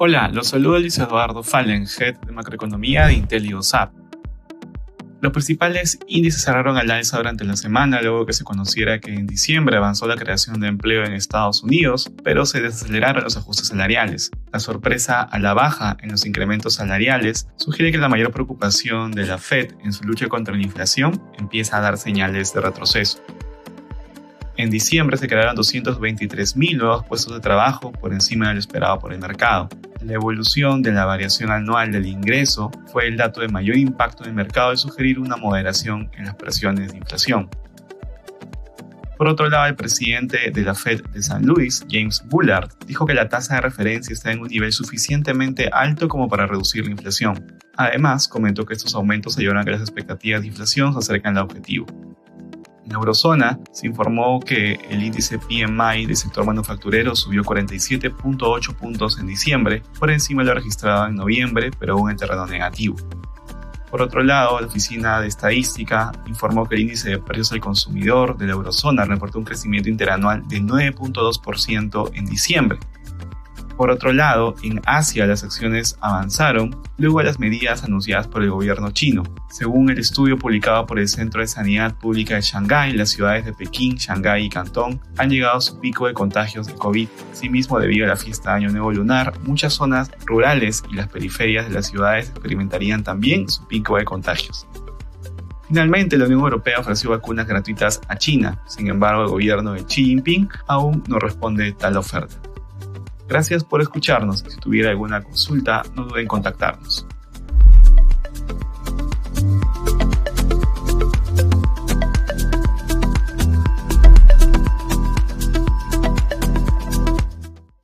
Hola, los saluda Luis Eduardo Fallen, Head de Macroeconomía de Intel y. Los principales índices cerraron al alza durante la semana luego que se conociera que en diciembre avanzó la creación de empleo en Estados Unidos, pero se desaceleraron los ajustes salariales. La sorpresa a la baja en los incrementos salariales sugiere que la mayor preocupación de la Fed en su lucha contra la inflación empieza a dar señales de retroceso. En diciembre se crearon 223.000 nuevos puestos de trabajo por encima de lo esperado por el mercado. La evolución de la variación anual del ingreso fue el dato de mayor impacto en el mercado y sugerir una moderación en las presiones de inflación. Por otro lado, el presidente de la Fed de San Luis, James Bullard, dijo que la tasa de referencia está en un nivel suficientemente alto como para reducir la inflación. Además, comentó que estos aumentos ayudan a que las expectativas de inflación se acerquen al objetivo. En la eurozona se informó que el índice PMI del sector manufacturero subió 47.8 puntos en diciembre, por encima de lo registrado en noviembre, pero aún en terreno negativo. Por otro lado, la Oficina de Estadística informó que el índice de precios al consumidor de la eurozona reportó un crecimiento interanual de 9.2% en diciembre, por otro lado, en Asia las acciones avanzaron luego de las medidas anunciadas por el gobierno chino. Según el estudio publicado por el Centro de Sanidad Pública de Shanghái, las ciudades de Pekín, Shanghái y Cantón han llegado a su pico de contagios de COVID. Asimismo, debido a la fiesta de Año Nuevo Lunar, muchas zonas rurales y las periferias de las ciudades experimentarían también su pico de contagios. Finalmente, la Unión Europea ofreció vacunas gratuitas a China, sin embargo el gobierno de Xi Jinping aún no responde tal oferta. Gracias por escucharnos. Si tuviera alguna consulta, no duden en contactarnos.